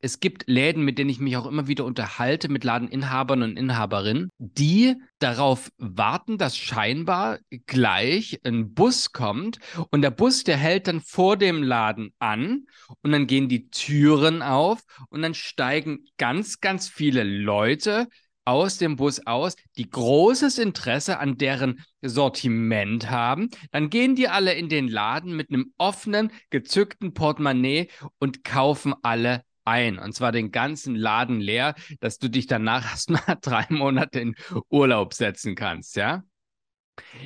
es gibt Läden, mit denen ich mich auch immer wieder unterhalte, mit Ladeninhabern und Inhaberinnen, die darauf warten, dass scheinbar gleich ein Bus kommt und der Bus, der hält dann vor dem Laden an und dann gehen die Türen auf und dann steigen ganz, ganz viele Leute aus dem Bus aus, die großes Interesse an deren Sortiment haben. Dann gehen die alle in den Laden mit einem offenen, gezückten Portemonnaie und kaufen alle ein. Und zwar den ganzen Laden leer, dass du dich danach erstmal drei Monate in Urlaub setzen kannst, ja?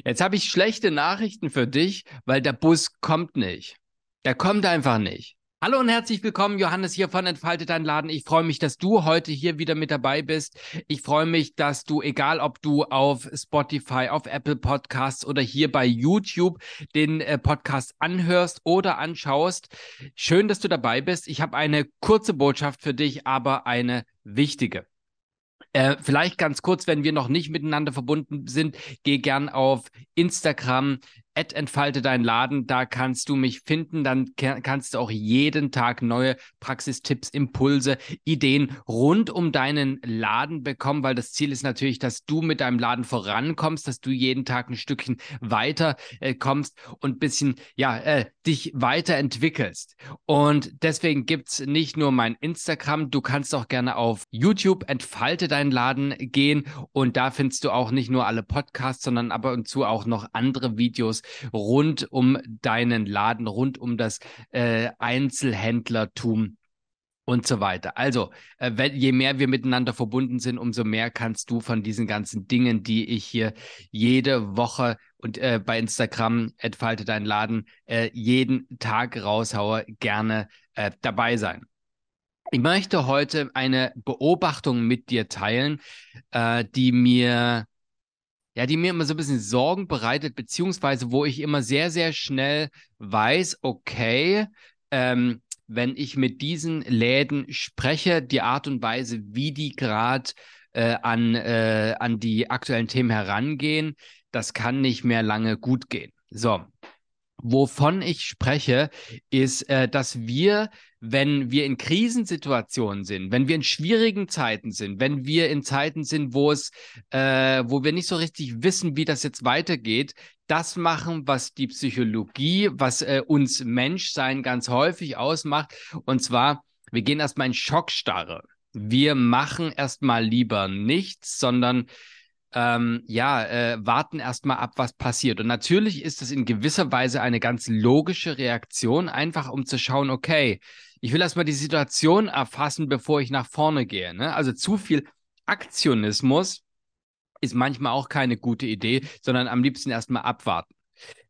Jetzt habe ich schlechte Nachrichten für dich, weil der Bus kommt nicht. Der kommt einfach nicht. Hallo und herzlich willkommen, Johannes hier von Entfalte dein Laden. Ich freue mich, dass du heute hier wieder mit dabei bist. Ich freue mich, dass du, egal ob du auf Spotify, auf Apple Podcasts oder hier bei YouTube den äh, Podcast anhörst oder anschaust. Schön, dass du dabei bist. Ich habe eine kurze Botschaft für dich, aber eine wichtige. Äh, vielleicht ganz kurz, wenn wir noch nicht miteinander verbunden sind, geh gern auf Instagram, entfalte dein Laden, da kannst du mich finden, dann kannst du auch jeden Tag neue Praxistipps, Impulse, Ideen rund um deinen Laden bekommen, weil das Ziel ist natürlich, dass du mit deinem Laden vorankommst, dass du jeden Tag ein Stückchen weiter äh, kommst und bisschen, ja, äh, dich weiterentwickelst. Und deswegen gibt's nicht nur mein Instagram, du kannst auch gerne auf YouTube entfalte deinen Laden gehen und da findest du auch nicht nur alle Podcasts, sondern ab und zu auch noch andere Videos rund um deinen Laden, rund um das äh, Einzelhändlertum und so weiter. Also, äh, je mehr wir miteinander verbunden sind, umso mehr kannst du von diesen ganzen Dingen, die ich hier jede Woche und äh, bei Instagram entfalte dein Laden äh, jeden Tag raushaue, gerne äh, dabei sein. Ich möchte heute eine Beobachtung mit dir teilen, äh, die mir ja, die mir immer so ein bisschen Sorgen bereitet, beziehungsweise wo ich immer sehr, sehr schnell weiß, okay, ähm, wenn ich mit diesen Läden spreche, die Art und Weise, wie die gerade äh, an, äh, an die aktuellen Themen herangehen, das kann nicht mehr lange gut gehen. So, wovon ich spreche, ist, äh, dass wir wenn wir in Krisensituationen sind, wenn wir in schwierigen Zeiten sind, wenn wir in Zeiten sind, wo es, äh, wo wir nicht so richtig wissen, wie das jetzt weitergeht, das machen, was die Psychologie, was äh, uns Menschsein ganz häufig ausmacht. Und zwar, wir gehen erstmal in Schockstarre. Wir machen erstmal lieber nichts, sondern ähm, ja, äh, warten erstmal ab, was passiert. Und natürlich ist es in gewisser Weise eine ganz logische Reaktion, einfach um zu schauen, okay, ich will erstmal die Situation erfassen, bevor ich nach vorne gehe. Ne? Also zu viel Aktionismus ist manchmal auch keine gute Idee, sondern am liebsten erstmal abwarten.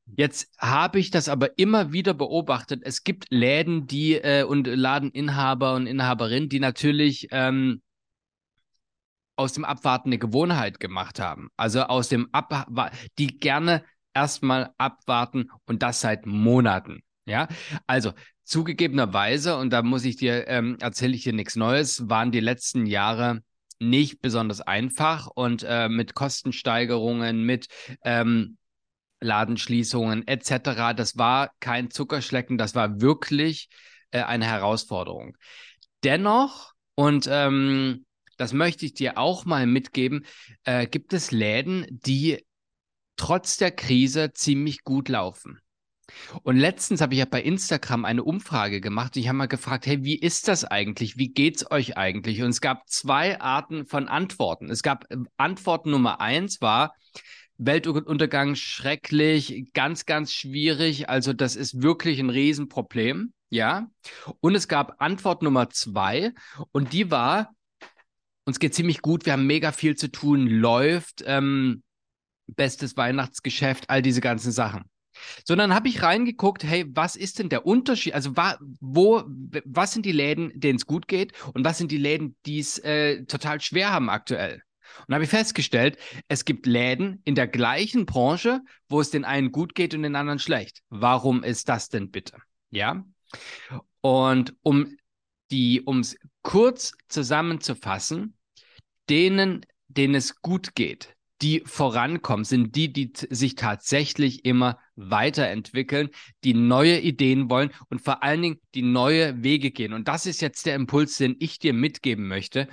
Jetzt habe ich das aber immer wieder beobachtet. Es gibt Läden, die äh, und Ladeninhaber und Inhaberinnen, die natürlich ähm, aus dem Abwarten eine Gewohnheit gemacht haben. Also aus dem Abwarten, die gerne erstmal abwarten und das seit Monaten. Ja, also Zugegebenerweise, und da muss ich dir, ähm, erzähle ich dir nichts Neues, waren die letzten Jahre nicht besonders einfach und äh, mit Kostensteigerungen, mit ähm, Ladenschließungen etc. Das war kein Zuckerschlecken, das war wirklich äh, eine Herausforderung. Dennoch, und ähm, das möchte ich dir auch mal mitgeben, äh, gibt es Läden, die trotz der Krise ziemlich gut laufen. Und letztens habe ich ja bei Instagram eine Umfrage gemacht. Ich habe mal gefragt, hey, wie ist das eigentlich? Wie geht's euch eigentlich? Und es gab zwei Arten von Antworten. Es gab äh, Antwort Nummer eins war, Weltuntergang schrecklich, ganz, ganz schwierig. Also das ist wirklich ein Riesenproblem. Ja. Und es gab Antwort Nummer zwei und die war, uns geht ziemlich gut, wir haben mega viel zu tun, läuft, ähm, bestes Weihnachtsgeschäft, all diese ganzen Sachen. So, dann habe ich reingeguckt, hey, was ist denn der Unterschied? Also, wa, wo, was sind die Läden, denen es gut geht und was sind die Läden, die es äh, total schwer haben aktuell? Und habe ich festgestellt, es gibt Läden in der gleichen Branche, wo es den einen gut geht und den anderen schlecht. Warum ist das denn bitte? Ja. Und um die, um es kurz zusammenzufassen, denen, denen es gut geht, die vorankommen, sind die, die sich tatsächlich immer weiterentwickeln, die neue Ideen wollen und vor allen Dingen die neue Wege gehen. Und das ist jetzt der Impuls, den ich dir mitgeben möchte.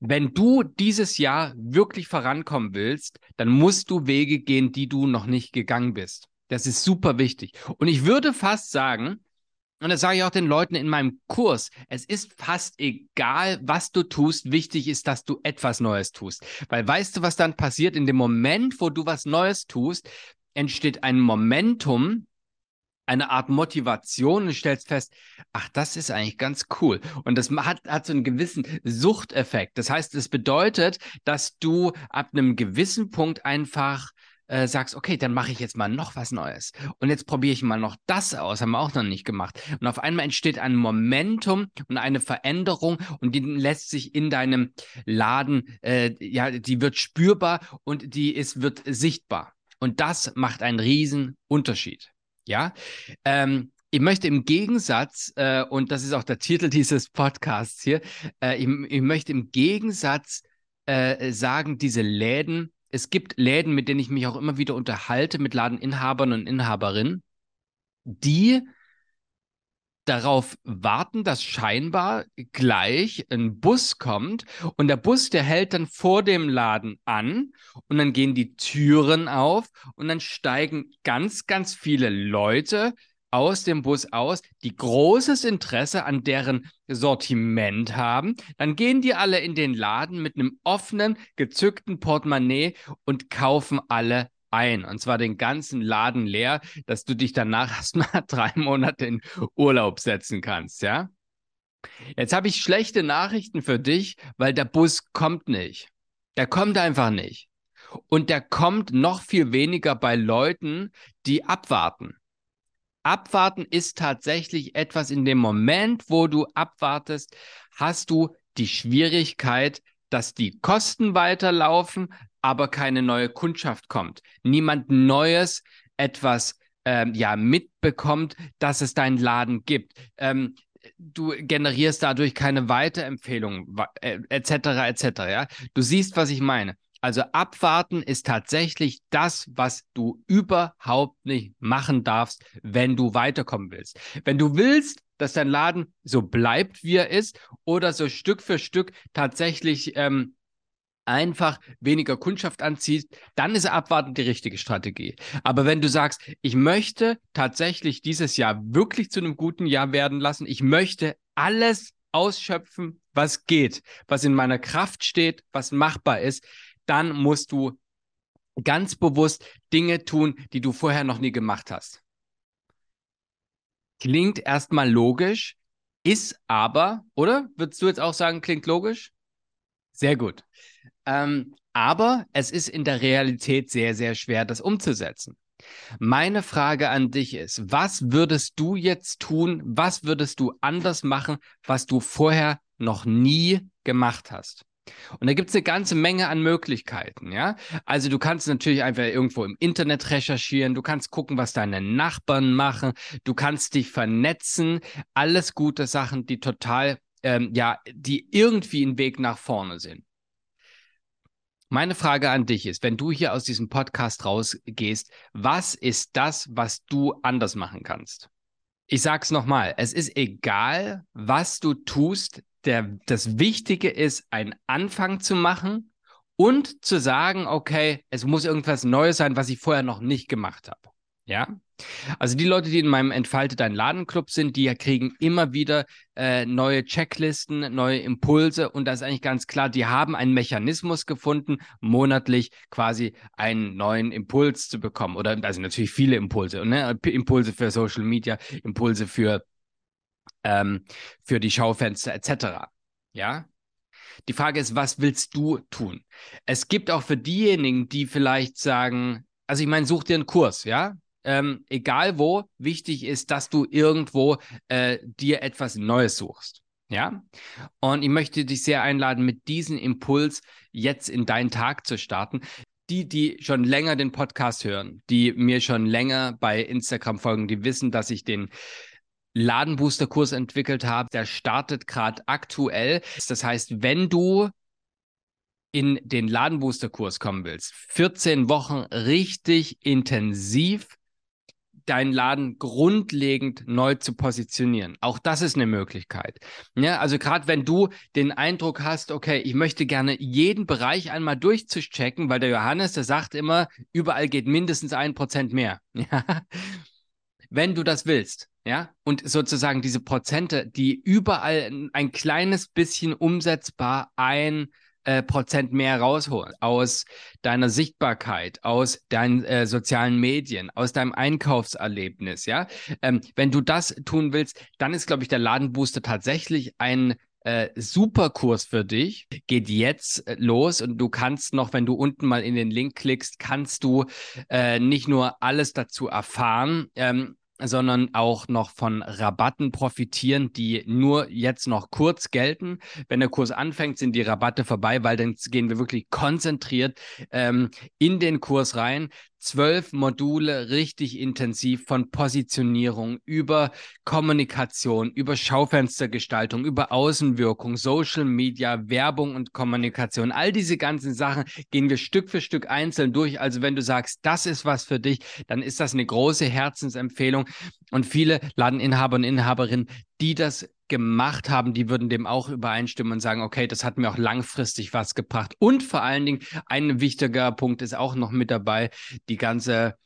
Wenn du dieses Jahr wirklich vorankommen willst, dann musst du Wege gehen, die du noch nicht gegangen bist. Das ist super wichtig. Und ich würde fast sagen, und das sage ich auch den Leuten in meinem Kurs. Es ist fast egal, was du tust. Wichtig ist, dass du etwas Neues tust. Weil weißt du, was dann passiert? In dem Moment, wo du was Neues tust, entsteht ein Momentum, eine Art Motivation und stellst fest, ach, das ist eigentlich ganz cool. Und das hat, hat so einen gewissen Suchteffekt. Das heißt, es bedeutet, dass du ab einem gewissen Punkt einfach äh, sagst, okay, dann mache ich jetzt mal noch was Neues. Und jetzt probiere ich mal noch das aus, haben wir auch noch nicht gemacht. Und auf einmal entsteht ein Momentum und eine Veränderung und die lässt sich in deinem Laden, äh, ja, die wird spürbar und die ist, wird sichtbar. Und das macht einen riesen Unterschied. Ja, ähm, ich möchte im Gegensatz, äh, und das ist auch der Titel dieses Podcasts hier, äh, ich, ich, möchte im Gegensatz äh, sagen, diese Läden es gibt Läden, mit denen ich mich auch immer wieder unterhalte, mit Ladeninhabern und Inhaberinnen, die darauf warten, dass scheinbar gleich ein Bus kommt und der Bus, der hält dann vor dem Laden an und dann gehen die Türen auf und dann steigen ganz, ganz viele Leute aus dem Bus aus, die großes Interesse an deren Sortiment haben. Dann gehen die alle in den Laden mit einem offenen, gezückten Portemonnaie und kaufen alle ein. Und zwar den ganzen Laden leer, dass du dich danach erstmal drei Monate in Urlaub setzen kannst, ja? Jetzt habe ich schlechte Nachrichten für dich, weil der Bus kommt nicht. Der kommt einfach nicht. Und der kommt noch viel weniger bei Leuten, die abwarten. Abwarten ist tatsächlich etwas in dem Moment, wo du abwartest, hast du die Schwierigkeit, dass die Kosten weiterlaufen, aber keine neue Kundschaft kommt. Niemand Neues etwas ähm, ja mitbekommt, dass es deinen Laden gibt. Ähm, du generierst dadurch keine Weiterempfehlungen, äh, etc. etc. Ja, du siehst, was ich meine. Also abwarten ist tatsächlich das, was du überhaupt nicht machen darfst, wenn du weiterkommen willst. Wenn du willst, dass dein Laden so bleibt, wie er ist, oder so Stück für Stück tatsächlich ähm, einfach weniger Kundschaft anzieht, dann ist Abwarten die richtige Strategie. Aber wenn du sagst, ich möchte tatsächlich dieses Jahr wirklich zu einem guten Jahr werden lassen, ich möchte alles ausschöpfen, was geht, was in meiner Kraft steht, was machbar ist, dann musst du ganz bewusst Dinge tun, die du vorher noch nie gemacht hast. Klingt erstmal logisch, ist aber, oder? Würdest du jetzt auch sagen, klingt logisch? Sehr gut. Ähm, aber es ist in der Realität sehr, sehr schwer, das umzusetzen. Meine Frage an dich ist, was würdest du jetzt tun? Was würdest du anders machen, was du vorher noch nie gemacht hast? Und da gibt es eine ganze Menge an Möglichkeiten, ja. Also du kannst natürlich einfach irgendwo im Internet recherchieren, du kannst gucken, was deine Nachbarn machen, du kannst dich vernetzen, alles gute Sachen, die total, ähm, ja, die irgendwie einen Weg nach vorne sind. Meine Frage an dich ist, wenn du hier aus diesem Podcast rausgehst, was ist das, was du anders machen kannst? Ich sag's nochmal, es ist egal, was du tust, der, das Wichtige ist, einen Anfang zu machen und zu sagen, okay, es muss irgendwas Neues sein, was ich vorher noch nicht gemacht habe. Ja. Also die Leute, die in meinem Entfalte dein Ladenclub sind, die kriegen immer wieder äh, neue Checklisten, neue Impulse und da ist eigentlich ganz klar, die haben einen Mechanismus gefunden, monatlich quasi einen neuen Impuls zu bekommen oder also natürlich viele Impulse, ne? Impulse für Social Media, Impulse für ähm, für die Schaufenster etc. Ja. Die Frage ist, was willst du tun? Es gibt auch für diejenigen, die vielleicht sagen, also ich meine, such dir einen Kurs, ja. Ähm, egal wo, wichtig ist, dass du irgendwo äh, dir etwas Neues suchst. Ja, und ich möchte dich sehr einladen, mit diesem Impuls jetzt in deinen Tag zu starten. Die, die schon länger den Podcast hören, die mir schon länger bei Instagram folgen, die wissen, dass ich den Ladenbooster-Kurs entwickelt habe. Der startet gerade aktuell. Das heißt, wenn du in den Ladenbooster-Kurs kommen willst, 14 Wochen richtig intensiv deinen Laden grundlegend neu zu positionieren. Auch das ist eine Möglichkeit. Ja, also gerade wenn du den Eindruck hast, okay, ich möchte gerne jeden Bereich einmal durchzuchecken, weil der Johannes, der sagt immer, überall geht mindestens ein Prozent mehr. Ja. Wenn du das willst, ja, und sozusagen diese Prozente, die überall ein kleines bisschen umsetzbar ein äh, Prozent mehr rausholen aus deiner Sichtbarkeit, aus deinen äh, sozialen Medien, aus deinem Einkaufserlebnis, ja. Ähm, wenn du das tun willst, dann ist, glaube ich, der Ladenbooster tatsächlich ein äh, super Kurs für dich. Geht jetzt äh, los und du kannst noch, wenn du unten mal in den Link klickst, kannst du äh, nicht nur alles dazu erfahren, ähm, sondern auch noch von Rabatten profitieren, die nur jetzt noch kurz gelten. Wenn der Kurs anfängt, sind die Rabatte vorbei, weil dann gehen wir wirklich konzentriert ähm, in den Kurs rein zwölf Module richtig intensiv von Positionierung über Kommunikation, über Schaufenstergestaltung, über Außenwirkung, Social Media, Werbung und Kommunikation. All diese ganzen Sachen gehen wir Stück für Stück einzeln durch. Also wenn du sagst, das ist was für dich, dann ist das eine große Herzensempfehlung. Und viele Ladeninhaber und Inhaberinnen, die das gemacht haben, die würden dem auch übereinstimmen und sagen, okay, das hat mir auch langfristig was gebracht. Und vor allen Dingen, ein wichtiger Punkt ist auch noch mit dabei, die ganze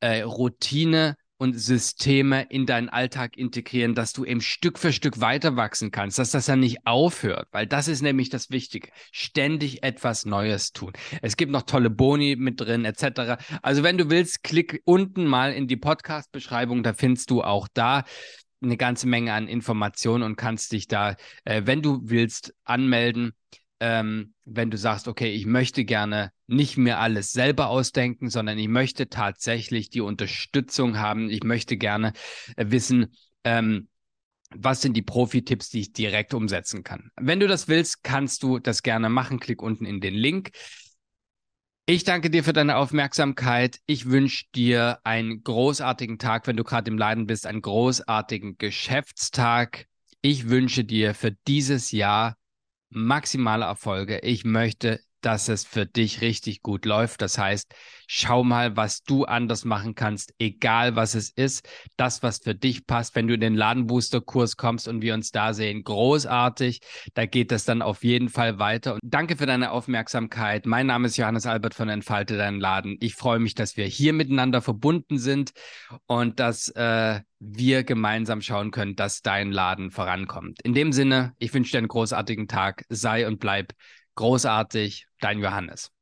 äh, Routine und Systeme in deinen Alltag integrieren, dass du eben Stück für Stück weiter wachsen kannst, dass das ja nicht aufhört, weil das ist nämlich das Wichtige. Ständig etwas Neues tun. Es gibt noch tolle Boni mit drin, etc. Also wenn du willst, klick unten mal in die Podcast-Beschreibung, da findest du auch da eine ganze Menge an Informationen und kannst dich da, äh, wenn du willst, anmelden. Ähm, wenn du sagst, okay, ich möchte gerne nicht mehr alles selber ausdenken, sondern ich möchte tatsächlich die Unterstützung haben. Ich möchte gerne äh, wissen, ähm, was sind die Profi-Tipps, die ich direkt umsetzen kann. Wenn du das willst, kannst du das gerne machen. Klick unten in den Link. Ich danke dir für deine Aufmerksamkeit. Ich wünsche dir einen großartigen Tag, wenn du gerade im Laden bist, einen großartigen Geschäftstag. Ich wünsche dir für dieses Jahr maximale Erfolge. Ich möchte dass es für dich richtig gut läuft. Das heißt, schau mal, was du anders machen kannst, egal was es ist. Das, was für dich passt. Wenn du in den Ladenbooster-Kurs kommst und wir uns da sehen, großartig. Da geht das dann auf jeden Fall weiter. Und danke für deine Aufmerksamkeit. Mein Name ist Johannes Albert von Entfalte deinen Laden. Ich freue mich, dass wir hier miteinander verbunden sind und dass äh, wir gemeinsam schauen können, dass dein Laden vorankommt. In dem Sinne, ich wünsche dir einen großartigen Tag. Sei und bleib großartig, dein Johannes.